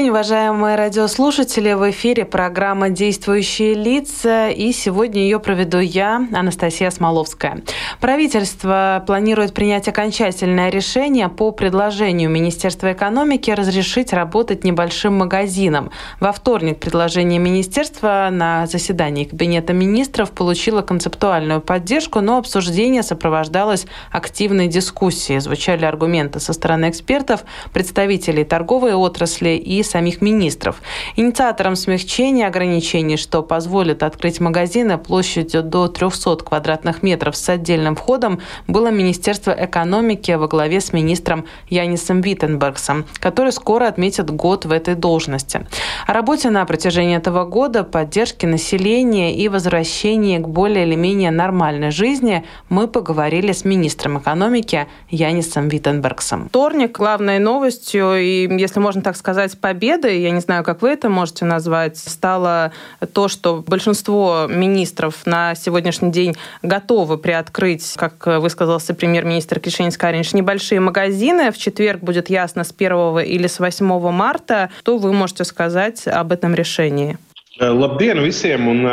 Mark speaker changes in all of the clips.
Speaker 1: день, уважаемые радиослушатели. В эфире программа «Действующие лица». И сегодня ее проведу я, Анастасия Смоловская. Правительство планирует принять окончательное решение по предложению Министерства экономики разрешить работать небольшим магазинам. Во вторник предложение Министерства на заседании Кабинета министров получило концептуальную поддержку, но обсуждение сопровождалось активной дискуссией. Звучали аргументы со стороны экспертов, представителей торговой отрасли, и самих министров. Инициатором смягчения ограничений, что позволит открыть магазины площадью до 300 квадратных метров с отдельным входом, было Министерство экономики во главе с министром Янисом Виттенбергсом, который скоро отметит год в этой должности. О работе на протяжении этого года, поддержке населения и возвращении к более или менее нормальной жизни мы поговорили с министром экономики Янисом Виттенбергсом. Вторник главной новостью, и, если можно так сказать, сказать, победой, я не знаю, как вы это можете назвать, стало то, что большинство министров на сегодняшний день готовы приоткрыть, как высказался премьер-министр Кишинь Каринч, небольшие магазины. В четверг будет ясно, с 1 или с 8 марта. Что вы можете сказать об этом решении?
Speaker 2: Labdien visiem! Un,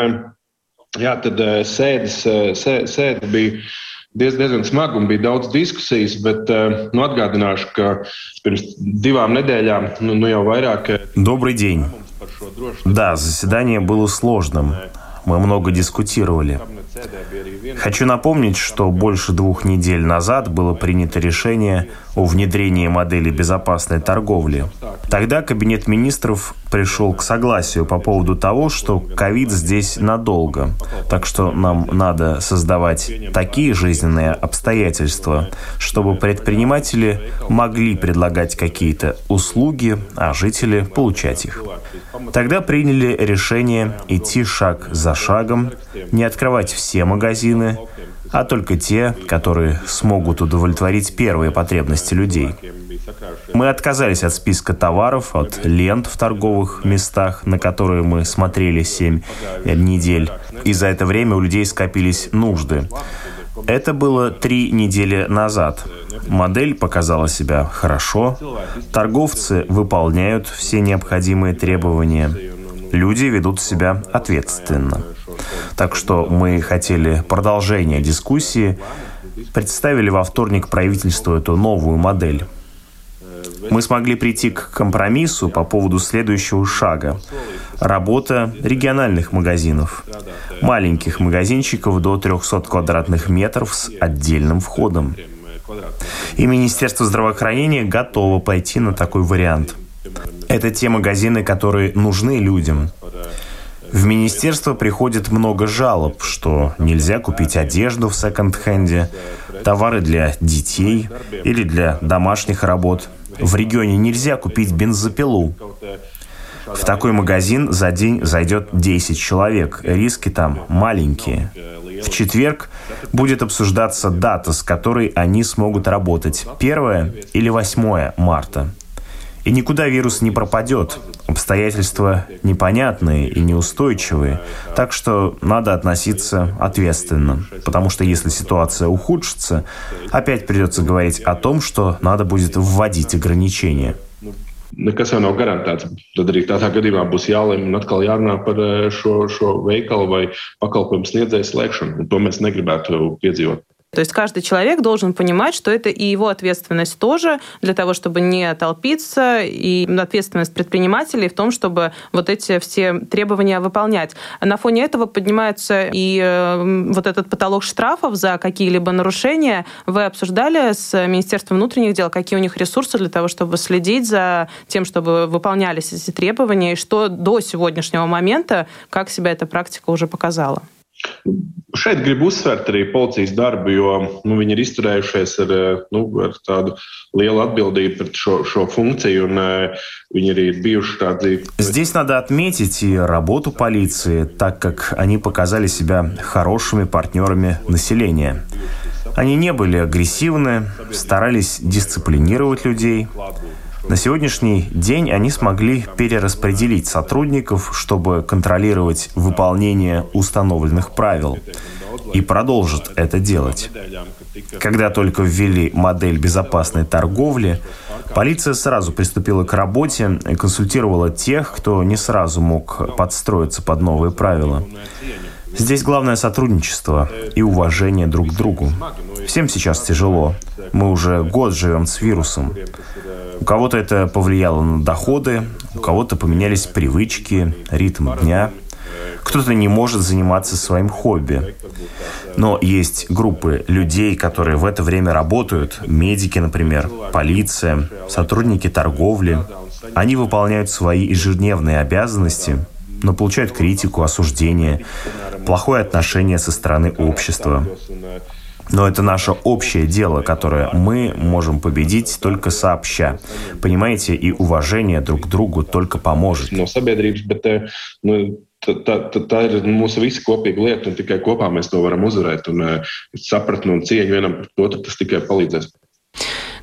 Speaker 2: jā, tad sēdes, sēde bija diezgan smagi un bija daudz diskusijas, bet eh, nu, atgādināšu, ka pirms divām nedēļām, ну, ну jau vairāk.
Speaker 3: Э, Добрый день. Да, заседание было сложным. Мы много дискутировали. Хочу напомнить, что больше двух недель назад было принято решение о внедрении модели безопасной торговли. Тогда Кабинет министров пришел к согласию по поводу того, что ковид здесь надолго, так что нам надо создавать такие жизненные обстоятельства, чтобы предприниматели могли предлагать какие-то услуги, а жители получать их. Тогда приняли решение идти шаг за шагом, не открывать все магазины, а только те, которые смогут удовлетворить первые потребности людей. Мы отказались от списка товаров, от лент в торговых местах, на которые мы смотрели 7 недель. И за это время у людей скопились нужды. Это было три недели назад. Модель показала себя хорошо. Торговцы выполняют все необходимые требования. Люди ведут себя ответственно. Так что мы хотели продолжения дискуссии, представили во вторник правительству эту новую модель. Мы смогли прийти к компромиссу по поводу следующего шага. Работа региональных магазинов. Маленьких магазинчиков до 300 квадратных метров с отдельным входом. И Министерство здравоохранения готово пойти на такой вариант. Это те магазины, которые нужны людям. В министерство приходит много жалоб, что нельзя купить одежду в секонд-хенде, товары для детей или для домашних работ. В регионе нельзя купить бензопилу. В такой магазин за день зайдет 10 человек. Риски там маленькие. В четверг будет обсуждаться дата, с которой они смогут работать. 1 или 8 марта. И никуда вирус не пропадет. Обстоятельства непонятные и неустойчивые. Так что надо относиться ответственно. Потому что если ситуация ухудшится, опять придется говорить о том, что надо будет вводить ограничения.
Speaker 2: Nekas jau nav garantēts. Tad arī tādā gadījumā būs jālemj un atkal jārunā par šo, šo veikalu vai pakalpojumu sniedzēju slēgšanu. To mēs negribētu piedzīvot.
Speaker 1: То есть каждый человек должен понимать, что это и его ответственность тоже для того, чтобы не толпиться, и ответственность предпринимателей в том, чтобы вот эти все требования выполнять. На фоне этого поднимается и э, вот этот потолок штрафов за какие-либо нарушения. Вы обсуждали с Министерством внутренних дел, какие у них ресурсы для того, чтобы следить за тем, чтобы выполнялись эти требования, и что до сегодняшнего момента, как себя эта практика уже показала?
Speaker 2: Šeit gribu uzsvērt arī policijas darbu, jo nu, viņi ir izturējušies ar, nu, ar tādu lielu atbildību pret šo, šo функцию, un viņi arī bijuši tādi.
Speaker 3: Здесь надо отметить и работу полиции, так как они показали себя хорошими партнерами населения. Они не были агрессивны, старались дисциплинировать людей. На сегодняшний день они смогли перераспределить сотрудников, чтобы контролировать выполнение установленных правил, и продолжат это делать. Когда только ввели модель безопасной торговли, полиция сразу приступила к работе и консультировала тех, кто не сразу мог подстроиться под новые правила. Здесь главное сотрудничество и уважение друг к другу. Всем сейчас тяжело. Мы уже год живем с вирусом. У кого-то это повлияло на доходы, у кого-то поменялись привычки, ритм дня. Кто-то не может заниматься своим хобби. Но есть группы людей, которые в это время работают, медики, например, полиция, сотрудники торговли. Они выполняют свои ежедневные обязанности, но получают критику, осуждение, плохое отношение со стороны общества. Но это наше общее дело, которое мы можем победить только сообща. Понимаете, и уважение друг к другу только поможет.
Speaker 2: No tā, tā, tā ir mūsu visi kopīga lieta, un tikai kopā mēs to varam uzvarēt. Un sapratni un cieņu vienam pret otru tas tikai palīdzēs.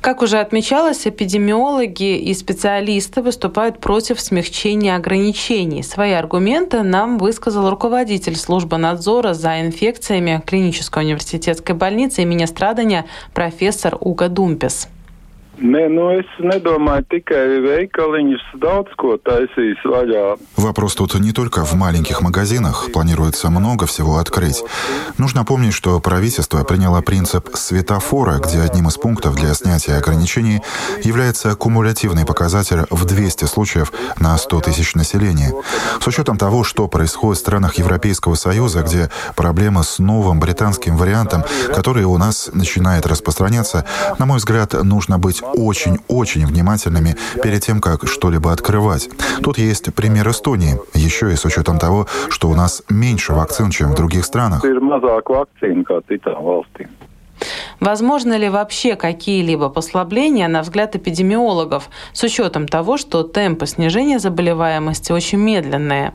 Speaker 1: Как уже отмечалось, эпидемиологи и специалисты выступают против смягчения ограничений. Свои аргументы нам высказал руководитель службы надзора за инфекциями клинической университетской больницы имени Страдания профессор Уга Думпес.
Speaker 4: Nē, nu es nedomāju tikai veikaliņus, daudz ko taisīs vaļā.
Speaker 5: Вопрос тут не только в маленьких магазинах. Планируется много всего открыть. Нужно помнить, что правительство приняло принцип светофора, где одним из пунктов для снятия ограничений является кумулятивный показатель в 200 случаев на 100 тысяч населения. С учетом того, что происходит в странах Европейского Союза, где проблемы с новым британским вариантом, который у нас начинает распространяться, на мой взгляд, нужно быть очень-очень внимательными перед тем, как что-либо открывать. Тут есть пример Эстонии, еще и с учетом того, что у нас меньше вакцин, чем в других странах.
Speaker 1: Возможно ли вообще какие-либо послабления, на взгляд эпидемиологов, с учетом того, что темпы снижения заболеваемости очень медленные?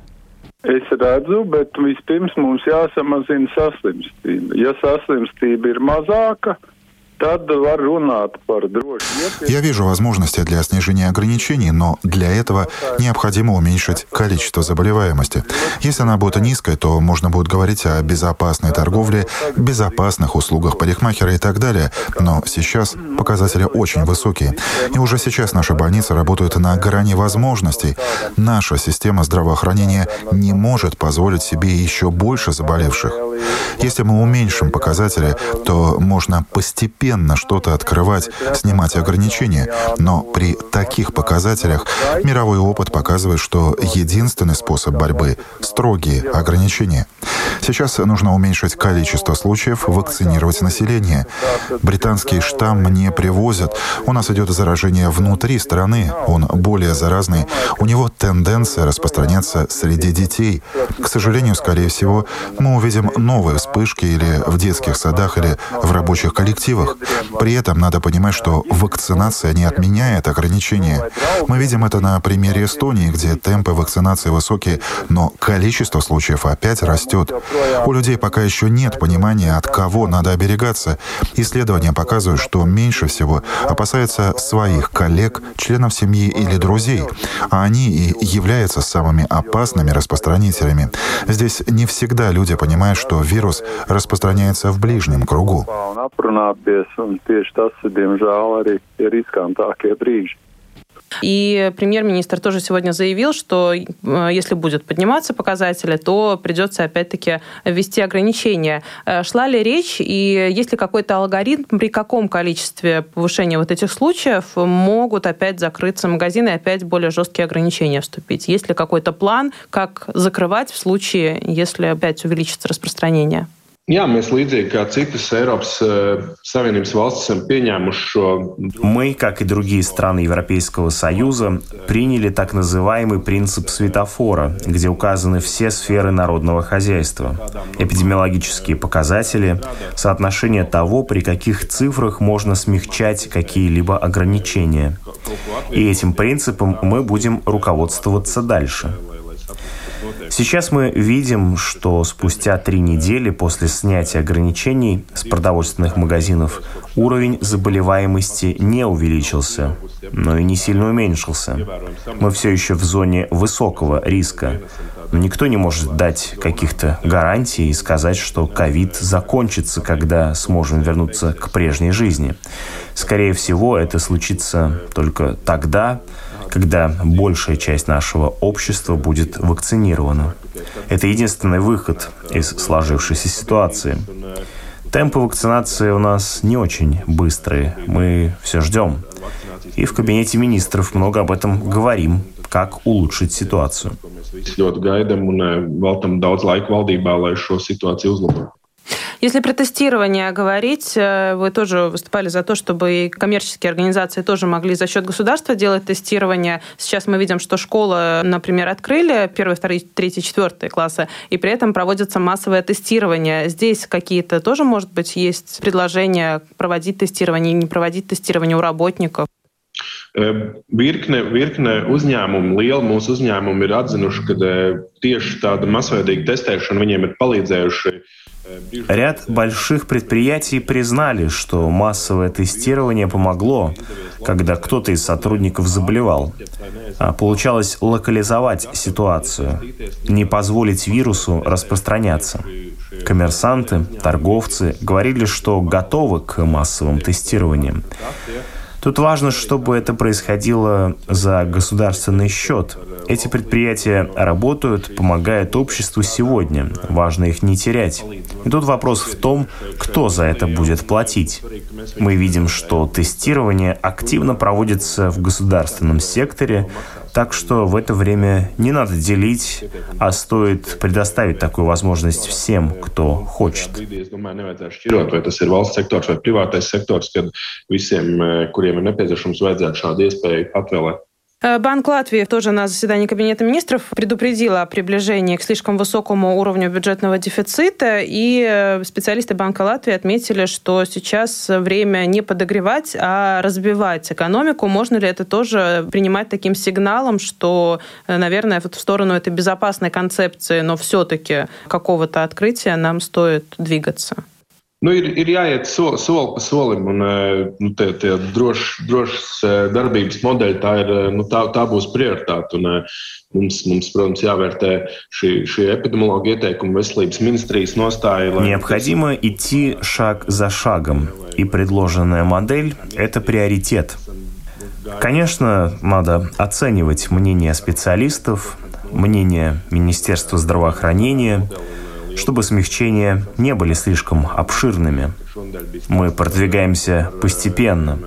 Speaker 4: Es redzu, bet vispirms mums jāsamazina saslimstība. Ja saslimstība ir mazāka,
Speaker 5: Я вижу возможности для снижения ограничений, но для этого необходимо уменьшить количество заболеваемости. Если она будет низкой, то можно будет говорить о безопасной торговле, безопасных услугах парикмахера и так далее. Но сейчас показатели очень высокие. И уже сейчас наши больницы работают на грани возможностей. Наша система здравоохранения не может позволить себе еще больше заболевших. Если мы уменьшим показатели, то можно постепенно что-то открывать, снимать ограничения. Но при таких показателях мировой опыт показывает, что единственный способ борьбы — строгие ограничения. Сейчас нужно уменьшить количество случаев, вакцинировать население. Британский штамм не привозят. У нас идет заражение внутри страны. Он более заразный. У него тенденция распространяться среди детей. К сожалению, скорее всего, мы увидим новые вспышки или в детских садах, или в рабочих коллективах. При этом надо понимать, что вакцинация не отменяет ограничения. Мы видим это на примере Эстонии, где темпы вакцинации высокие, но количество случаев опять растет. У людей пока еще нет понимания, от кого надо оберегаться. Исследования показывают, что меньше всего опасаются своих коллег, членов семьи или друзей, а они и являются самыми опасными распространителями. Здесь не всегда люди понимают, что вирус распространяется в ближнем кругу.
Speaker 1: И премьер-министр тоже сегодня заявил, что э, если будет подниматься показатели, то придется опять-таки ввести ограничения. Э, шла ли речь и есть ли какой-то алгоритм, при каком количестве повышения вот этих случаев могут опять закрыться магазины и опять более жесткие ограничения вступить? Есть ли какой-то план, как закрывать в случае, если опять увеличится распространение?
Speaker 2: Jā, mēs līdzīgi kā citas Eiropas Savienības valstis esam пеņēmuši šo.
Speaker 3: Мы, как и другие страны Европейского Союза, приняли так называемый принцип светофора, где указаны все сферы народного хозяйства, эпидемиологические показатели, соотношение того, при каких цифрах можно смягчать какие-либо ограничения. И этим принципом мы будем руководствоваться дальше. Сейчас мы видим, что спустя три недели после снятия ограничений с продовольственных магазинов уровень заболеваемости не увеличился, но и не сильно уменьшился. Мы все еще в зоне высокого риска. Но никто не может дать каких-то гарантий и сказать, что ковид закончится, когда сможем вернуться к прежней жизни. Скорее всего, это случится только тогда, когда большая часть нашего общества будет вакцинирована. Это единственный выход из сложившейся ситуации. Темпы вакцинации у нас не очень быстрые. Мы все ждем. И в кабинете министров много об этом говорим, как улучшить ситуацию.
Speaker 2: Ļoti gaidām un veltam daudz laika valdībā, lai šo situāciju uzlabotu.
Speaker 1: Если про тестирование говорить, э, вы тоже выступали за то, чтобы и коммерческие организации тоже могли за счет государства делать тестирование. Сейчас мы видим, что школы, например, открыли первый, второй, третий, четвертый классы, и при этом проводится массовое тестирование. Здесь какие-то тоже, может быть, есть предложения проводить тестирование и не проводить тестирование у работников?
Speaker 2: Virkne, virkne uzņēmumu, liela mūsu uzņēmumi ir atzinuši, ka tieši tāda masveidīga testēšana viņiem ir palīdzējuši
Speaker 3: Ряд больших предприятий признали, что массовое тестирование помогло, когда кто-то из сотрудников заболевал. А получалось локализовать ситуацию, не позволить вирусу распространяться. Коммерсанты, торговцы говорили, что готовы к массовым тестированиям. Тут важно, чтобы это происходило за государственный счет. Эти предприятия работают, помогают обществу сегодня. Важно их не терять. И тут вопрос в том, кто за это будет платить. Мы видим, что тестирование активно проводится в государственном секторе, так что в это время не надо делить, а стоит предоставить такую возможность всем, кто хочет.
Speaker 2: Kad visiem, kuriem.
Speaker 1: Э, Банк Латвии тоже на заседании Кабинета министров предупредил о приближении к слишком высокому уровню бюджетного дефицита, и э, специалисты Банка Латвии отметили, что сейчас время не подогревать, а разбивать экономику. Можно ли это тоже принимать таким сигналом, что, э, наверное, в сторону этой безопасной концепции, но все-таки какого-то открытия нам стоит двигаться?
Speaker 2: Nu, ir, ir jāiet so, soli pa solim, un nu, tie, tie droš darbības modeļi, tā, ir, nu, tā, tā būs prioritāte. Un, mums, mums, protams, jāvērtē šī, šī epidemiologa ieteikuma veselības ministrijas nostāja.
Speaker 3: Lai... Необходимо идти шаг за шагом, и предложенная модель – это приоритет. Конечно, надо оценивать мнение специалистов, мнение Министерства здравоохранения – чтобы смягчения не были слишком обширными. Мы продвигаемся постепенно.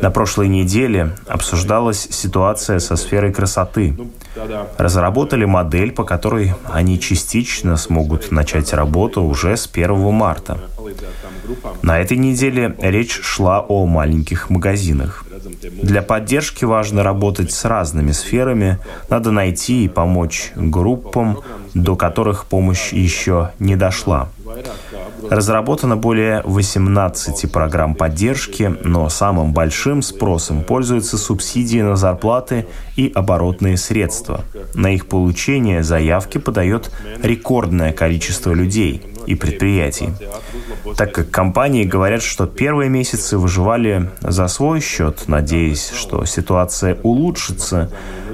Speaker 3: На прошлой неделе обсуждалась ситуация со сферой красоты. Разработали модель, по которой они частично смогут начать работу уже с 1 марта. На этой неделе речь шла о маленьких магазинах. Для поддержки важно работать с разными сферами. Надо найти и помочь группам, до которых помощь еще не дошла. Разработано более 18 программ поддержки, но самым большим спросом пользуются субсидии на зарплаты и оборотные средства. На их получение заявки подает рекордное количество людей и предприятий. Так как компании говорят, что первые месяцы выживали за свой счет, надеясь, что ситуация улучшится,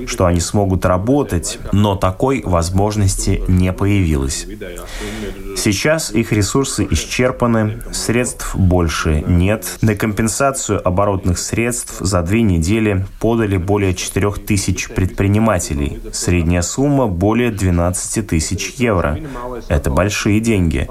Speaker 3: что они смогут работать, но такой возможности не появилось. Сейчас их ресурсы исчерпаны, средств больше нет. На компенсацию оборотных средств за две недели подали более 4 тысяч предпринимателей. Средняя сумма более 12 тысяч евро. Это большие деньги.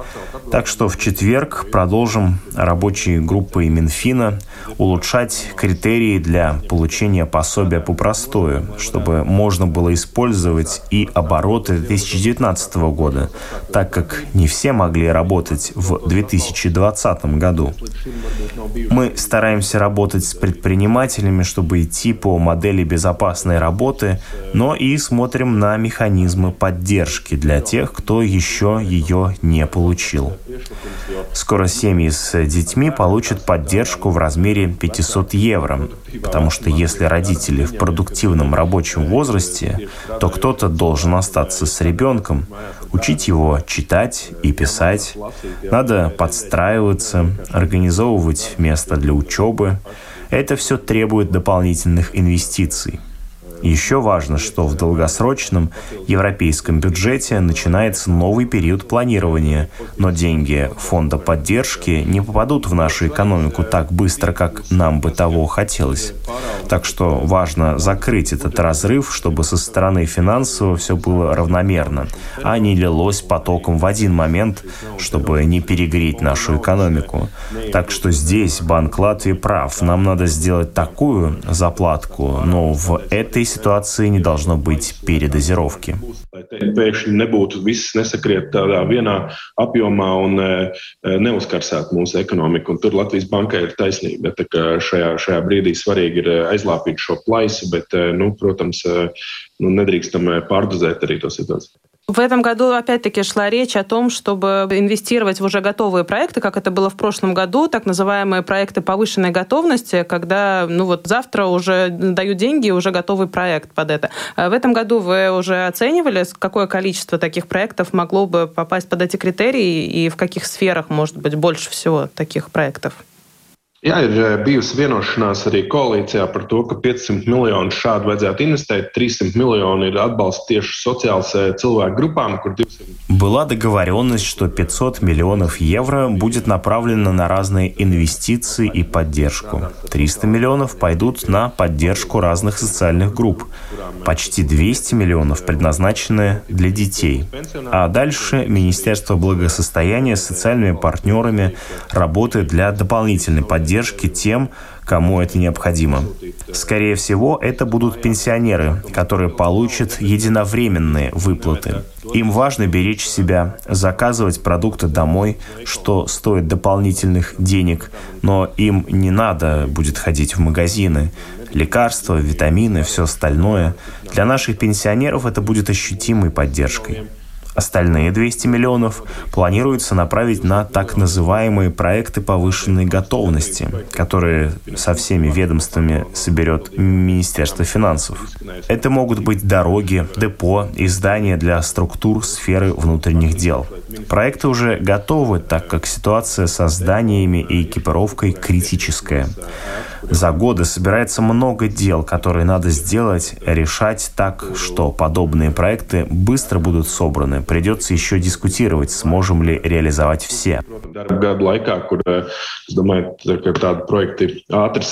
Speaker 3: Так что в четверг продолжим рабочие группы Минфина улучшать критерии для получения пособия по простою, чтобы чтобы можно было использовать и обороты 2019 года, так как не все могли работать в 2020 году. Мы стараемся работать с предпринимателями, чтобы идти по модели безопасной работы, но и смотрим на механизмы поддержки для тех, кто еще ее не получил. Скоро семьи с детьми получат поддержку в размере 500 евро, потому что если родители в продуктивном рабочем возрасте, то кто-то должен остаться с ребенком, учить его читать и писать. Надо подстраиваться, организовывать место для учебы. Это все требует дополнительных инвестиций. Еще важно, что в долгосрочном европейском бюджете начинается новый период планирования, но деньги фонда поддержки не попадут в нашу экономику так быстро, как нам бы того хотелось. Так что важно закрыть этот разрыв, чтобы со стороны финансового все было равномерно, а не лилось потоком в один момент, чтобы не перегреть нашу экономику. Так что здесь Банк Латвии прав. Нам надо сделать такую заплатку, но в этой ситуации не должно быть передозировки.
Speaker 2: Pēkšņi nebūtu viss nesakriet tādā vienā apjomā un neuzkarsētu mūsu ekonomiku. Un tur Latvijas bankai ir taisnība. Tā kā šajā, šajā brīdī svarīgi ir aizlāpīt šo plaisu, bet, nu, protams, nu, nedrīkstam pārdozēt arī to situāciju.
Speaker 1: В этом году, опять-таки, шла речь о том, чтобы инвестировать в уже готовые проекты, как это было в прошлом году, так называемые проекты повышенной готовности, когда, ну вот, завтра уже дают деньги, уже готовый проект под это. А в этом году вы уже оценивали, какое количество таких проектов могло бы попасть под эти критерии и в каких сферах, может быть, больше всего таких проектов?
Speaker 2: Jā, ir eh, bijusi vienošanās arī koalīcijā par to, ka 500 miljonu šādu vajadzētu investēt. 300 miljoni ir atbalsts tieši социалс eh, cilvēku группам, kur 200...
Speaker 3: Была договоренность, что 500 миллионов евро будет направлено на разные инвестиции и поддержку. 300 миллионов пойдут на поддержку разных социальных групп. Почти 200 миллионов предназначены для детей. А дальше Министерство благосостояния с социальными партнерами работает для дополнительной поддержки поддержки тем, кому это необходимо. Скорее всего, это будут пенсионеры, которые получат единовременные выплаты. Им важно беречь себя, заказывать продукты домой, что стоит дополнительных денег, но им не надо будет ходить в магазины. Лекарства, витамины, все остальное. Для наших пенсионеров это будет ощутимой поддержкой. Остальные 200 миллионов планируется направить на так называемые проекты повышенной готовности, которые со всеми ведомствами соберет Министерство финансов. Это могут быть дороги, депо и здания для структур сферы внутренних дел. Проекты уже готовы, так как ситуация со зданиями и экипировкой критическая. За годы собирается много дел, которые надо сделать, решать так, что подобные проекты быстро будут собраны. Придется еще дискутировать, сможем ли реализовать все.
Speaker 2: Projekti ātri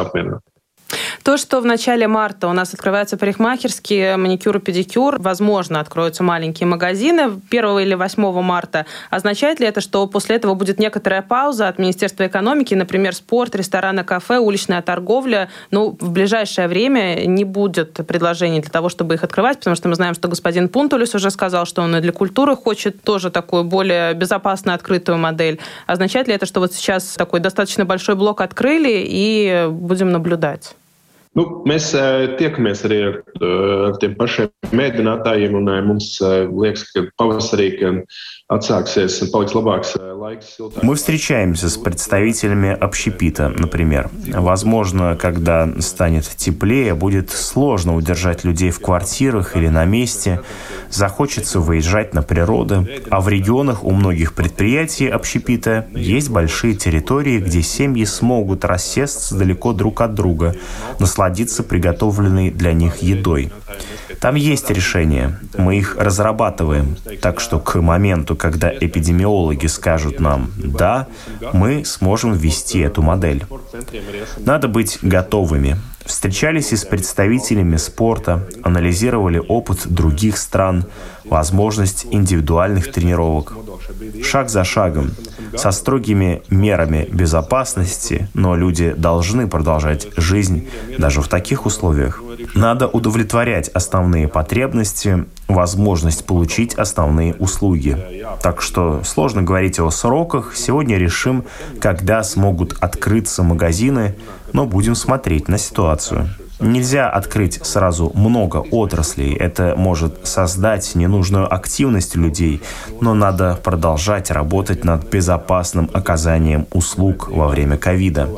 Speaker 2: apmierināt.
Speaker 1: То, что в начале марта у нас открываются парикмахерские, маникюр и педикюр, возможно, откроются маленькие магазины 1 или 8 марта, означает ли это, что после этого будет некоторая пауза от Министерства экономики, например, спорт, рестораны, кафе, уличная торговля, ну, в ближайшее время не будет предложений для того, чтобы их открывать, потому что мы знаем, что господин Пунтулюс уже сказал, что он и для культуры хочет тоже такую более безопасную открытую модель. Означает ли это, что вот сейчас такой достаточно большой блок открыли и будем наблюдать?
Speaker 2: Nu, mēs tiekamies arī ar, ar tiem pašiem mēģinātājiem, un mums liekas, ka pavasarī отсаксиes un paliks labāks laiks.
Speaker 3: Мы встречаемся с представителями общепита, например. Возможно, когда станет теплее, будет сложно удержать людей в квартирах или на месте, захочется выезжать на природу, а в регионах у многих предприятий общепита есть большие территории, где семьи смогут рассесться далеко друг от друга, насладиться насладиться приготовленной для них едой. Там есть решения, мы их разрабатываем, так что к моменту, когда эпидемиологи скажут нам «да», мы сможем ввести эту модель. Надо быть готовыми. Встречались и с представителями спорта, анализировали опыт других стран, возможность индивидуальных тренировок. Шаг за шагом, со строгими мерами безопасности, но люди должны продолжать жизнь даже в таких условиях. Надо удовлетворять основные потребности, возможность получить основные услуги. Так что сложно говорить о сроках. Сегодня решим, когда смогут открыться магазины, но будем смотреть на ситуацию. Нельзя открыть сразу много отраслей. Это может создать ненужную активность людей, но надо продолжать работать над безопасным оказанием услуг во время ковида.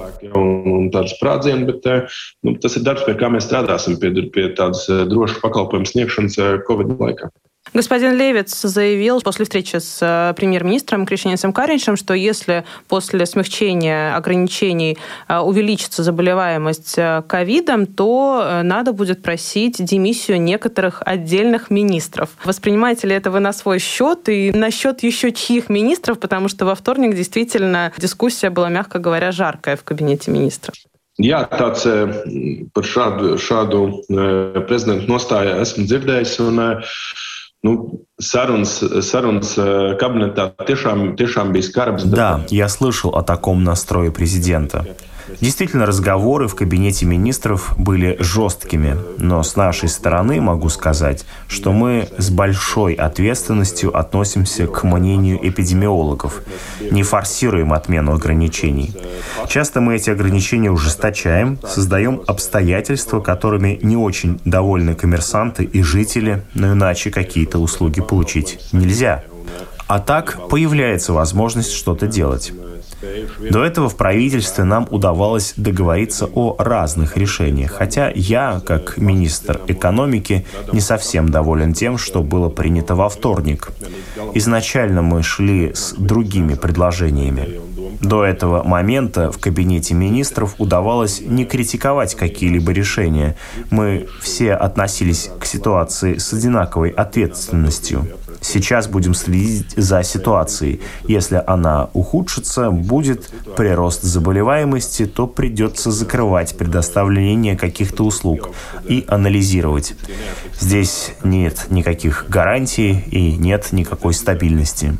Speaker 3: Laikā.
Speaker 1: Господин Левец заявил после встречи с э, премьер-министром Кришинецем Каринчем, что если после смягчения ограничений э, увеличится заболеваемость э, ковидом, то надо будет просить демиссию некоторых отдельных министров. Воспринимаете ли это вы на свой счет и на счет еще чьих министров, потому что во вторник действительно дискуссия была, мягко говоря, жаркая в кабинете министров?
Speaker 2: Jā, tāds par šādu, šādu prezidentu nostāju esmu dzirdējis. Un, Ну, sarunas, sarunas кабинета tiešām, tiešām bija skarbas.
Speaker 3: Да, я слышал о таком настрое президента. Действительно, разговоры в кабинете министров были жесткими, но с нашей стороны могу сказать, что мы с большой ответственностью относимся к мнению эпидемиологов, не форсируем отмену ограничений. Часто мы эти ограничения ужесточаем, создаем обстоятельства, которыми не очень довольны коммерсанты и жители, но иначе какие-то услуги получить нельзя. А так появляется возможность что-то делать. До этого в правительстве нам удавалось договориться о разных решениях, хотя я, как министр экономики, не совсем доволен тем, что было принято во вторник. Изначально мы шли с другими предложениями. До этого момента в кабинете министров удавалось не критиковать какие-либо решения. Мы все относились к ситуации с одинаковой ответственностью. Сейчас будем следить за ситуацией. Если она ухудшится, будет прирост заболеваемости, то придется закрывать предоставление каких-то услуг и анализировать. Здесь нет никаких гарантий и нет никакой стабильности.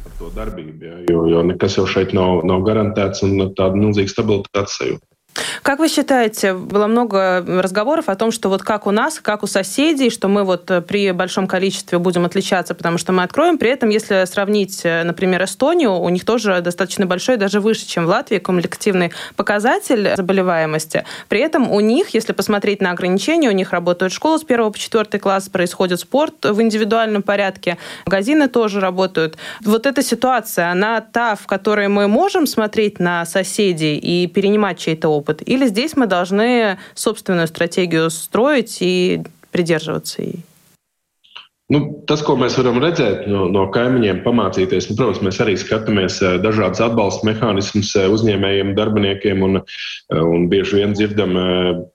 Speaker 2: jo, jo nekas jau šeit nav, nav garantēts un tāda milzīga stabilitātes sajūta.
Speaker 1: Как вы считаете, было много разговоров о том, что вот как у нас, как у соседей, что мы вот э, при большом количестве будем отличаться, потому что мы откроем. При этом, если сравнить, э, например, Эстонию, у них тоже достаточно большой, даже выше, чем в Латвии, коллективный показатель заболеваемости. При этом у них, если посмотреть на ограничения, у них работают школы с 1 по 4 класс, происходит спорт в индивидуальном порядке, магазины тоже работают. Вот эта ситуация, она та, в которой мы можем смотреть на соседей и перенимать чей-то опыт, опыт? Или здесь мы должны собственную стратегию строить и придерживаться ей?
Speaker 2: Nu, tas, ko mēs varam redzēt no, no kaimiņiem, pamācīties, nu, protams, mēs arī skatāmies dažādas atbalsta mehānismus uzņēmējiem, darbiniekiem un, un bieži vien dzirdam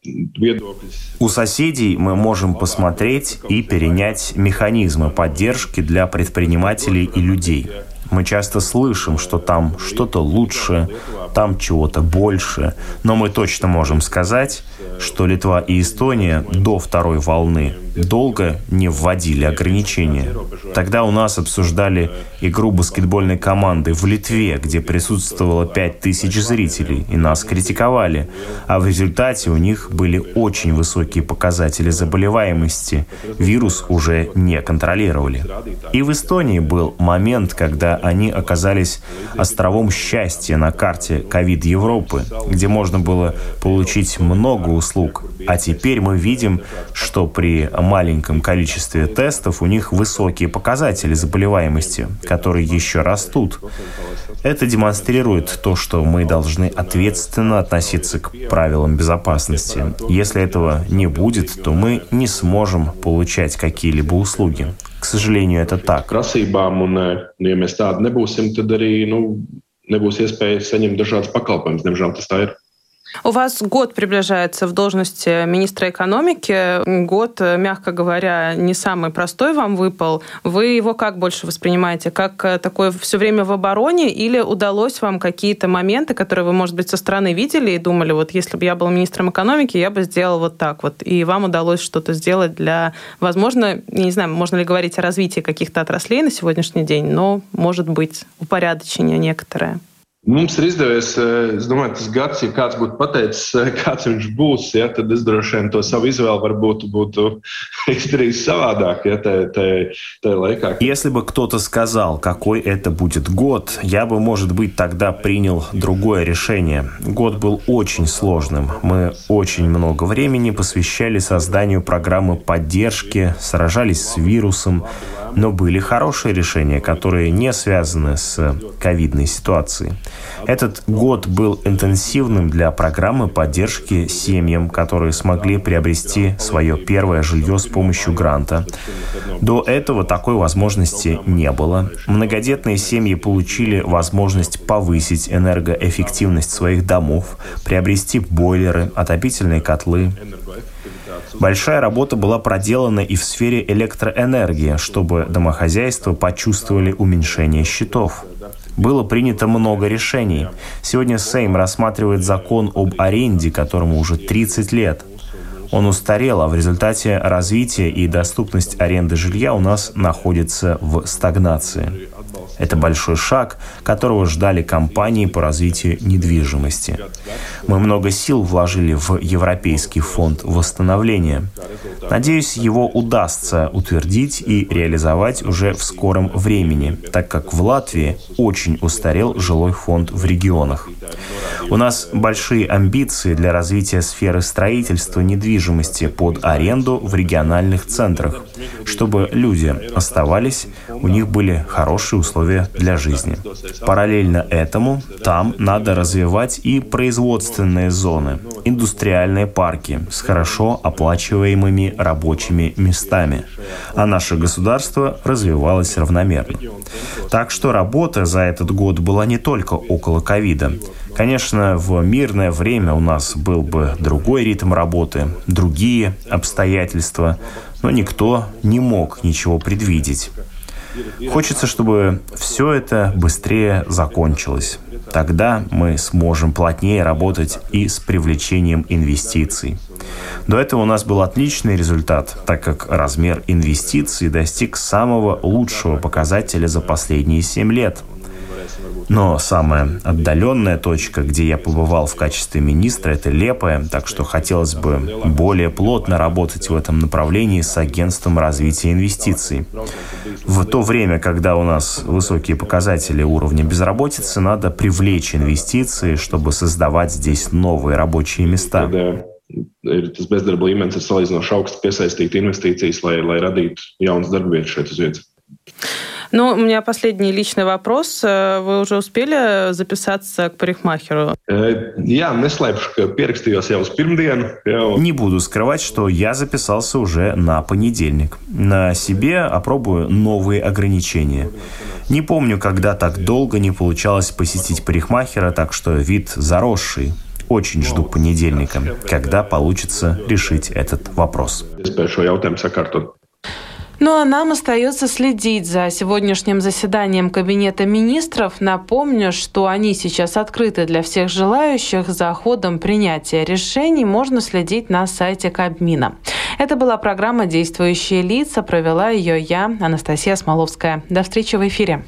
Speaker 2: viedokļus.
Speaker 3: У соседей мы можем посмотреть и перенять механизмы поддержки для предпринимателей и людей. Мы часто слышим, что там что-то лучше, там чего-то больше, но мы точно можем сказать, что Литва и Эстония до второй волны долго не вводили ограничения. Тогда у нас обсуждали игру баскетбольной команды в Литве, где присутствовало 5000 зрителей, и нас критиковали. А в результате у них были очень высокие показатели заболеваемости. Вирус уже не контролировали. И в Эстонии был момент, когда они оказались островом счастья на карте ковид Европы, где можно было получить много услуг. А теперь мы видим, что при маленьком количестве тестов у них высокие показатели заболеваемости, которые еще растут. Это демонстрирует то, что мы должны ответственно относиться к правилам безопасности. Если этого не будет, то мы не сможем получать какие-либо услуги. К сожалению, это так.
Speaker 2: Nu, nebūs iespēja saņemt dažādas pakalpojumus. Diemžēl tas tā ir.
Speaker 1: У вас год приближается в должности министра экономики. Год, мягко говоря, не самый простой вам выпал. Вы его как больше воспринимаете? Как э, такое все время в обороне? Или удалось вам какие-то моменты, которые вы, может быть, со стороны видели и думали, вот если бы я был министром экономики, я бы сделал вот так вот. И вам удалось что-то сделать для, возможно, не знаю, можно ли говорить о развитии каких-то отраслей на сегодняшний день, но, может быть, упорядочение некоторое.
Speaker 2: Mums ir izdevies, eh, es domāju, tas gads, ja kāds būtu pateicis, eh, kāds viņš būs, ja, tad es droši vien to savu izvēli varbūt būtu izdarījis savādāk, ja, tajā laikā.
Speaker 3: Если бы кто-то сказал, какой это будет год, я бы, может быть, тогда принял другое решение. Год был очень сложным. Мы очень много времени посвящали созданию программы поддержки, сражались с вирусом, но были хорошие решения, которые не связаны с ковидной ситуацией. Этот год был интенсивным для программы поддержки семьям, которые смогли приобрести свое первое жилье с помощью гранта. До этого такой возможности не было. Многодетные семьи получили возможность повысить энергоэффективность своих домов, приобрести бойлеры, отопительные котлы. Большая работа была проделана и в сфере электроэнергии, чтобы домохозяйства почувствовали уменьшение счетов. Было принято много решений. Сегодня Сейм рассматривает закон об аренде, которому уже 30 лет. Он устарел, а в результате развития и доступность аренды жилья у нас находится в стагнации. Это большой шаг, которого ждали компании по развитию недвижимости. Мы много сил вложили в Европейский фонд восстановления. Надеюсь, его удастся утвердить и реализовать уже в скором времени, так как в Латвии очень устарел жилой фонд в регионах. У нас большие амбиции для развития сферы строительства недвижимости под аренду в региональных центрах, чтобы люди оставались, у них были хорошие условия для жизни. Параллельно этому там надо развивать и производственные зоны, индустриальные парки с хорошо оплачиваемыми рабочими местами, а наше государство развивалось равномерно. Так что работа за этот год была не только около ковида. Конечно, в мирное время у нас был бы другой ритм работы, другие обстоятельства, но никто не мог ничего предвидеть. Хочется, чтобы все это быстрее закончилось. Тогда мы сможем плотнее работать и с привлечением инвестиций. До этого у нас был отличный результат, так как размер инвестиций достиг самого лучшего показателя за последние 7 лет – но самая отдаленная точка, где я побывал в качестве министра, это Лепая, так что хотелось бы более плотно работать в этом направлении с агентством развития инвестиций. В то время, когда у нас высокие показатели уровня безработицы, надо привлечь инвестиции, чтобы создавать здесь новые рабочие места.
Speaker 2: līmenis ir.
Speaker 1: Ну, у меня последний личный вопрос. Э, вы уже успели записаться к парикмахеру?
Speaker 2: Я не слепшу, ka pierakstījos jau uz pirmdienu.
Speaker 3: Не буду скрывать, что я записался уже на понедельник. На себе опробую новые ограничения. Не помню, когда так долго не получалось посетить парикмахера, так что вид заросший. Очень жду понедельника, когда получится решить этот вопрос.
Speaker 1: Ну а нам остается следить за сегодняшним заседанием Кабинета министров. Напомню, что они сейчас открыты для всех желающих. За ходом принятия решений можно следить на сайте Кабмина. Это была программа «Действующие лица». Провела ее я, Анастасия Смоловская. До встречи в эфире.